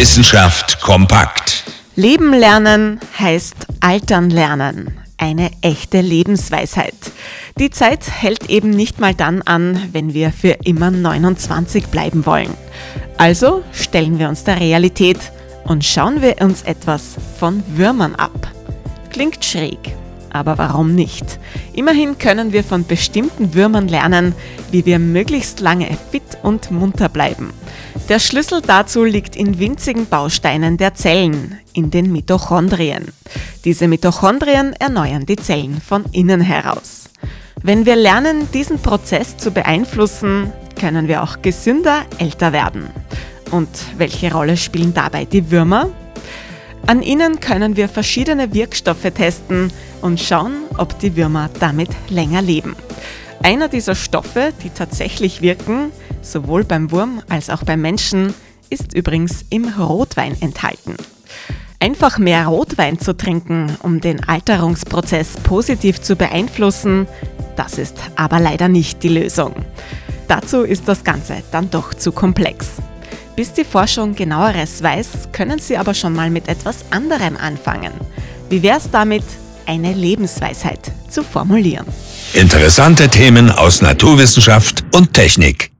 Wissenschaft kompakt. Leben lernen heißt altern lernen. Eine echte Lebensweisheit. Die Zeit hält eben nicht mal dann an, wenn wir für immer 29 bleiben wollen. Also stellen wir uns der Realität und schauen wir uns etwas von Würmern ab. Klingt schräg, aber warum nicht? Immerhin können wir von bestimmten Würmern lernen, wie wir möglichst lange fit und munter bleiben. Der Schlüssel dazu liegt in winzigen Bausteinen der Zellen, in den Mitochondrien. Diese Mitochondrien erneuern die Zellen von innen heraus. Wenn wir lernen, diesen Prozess zu beeinflussen, können wir auch gesünder älter werden. Und welche Rolle spielen dabei die Würmer? An ihnen können wir verschiedene Wirkstoffe testen und schauen, ob die Würmer damit länger leben. Einer dieser Stoffe, die tatsächlich wirken, sowohl beim Wurm als auch beim Menschen, ist übrigens im Rotwein enthalten. Einfach mehr Rotwein zu trinken, um den Alterungsprozess positiv zu beeinflussen, das ist aber leider nicht die Lösung. Dazu ist das Ganze dann doch zu komplex. Bis die Forschung genaueres weiß, können Sie aber schon mal mit etwas anderem anfangen. Wie wäre es damit, eine Lebensweisheit zu formulieren? Interessante Themen aus Naturwissenschaft und Technik.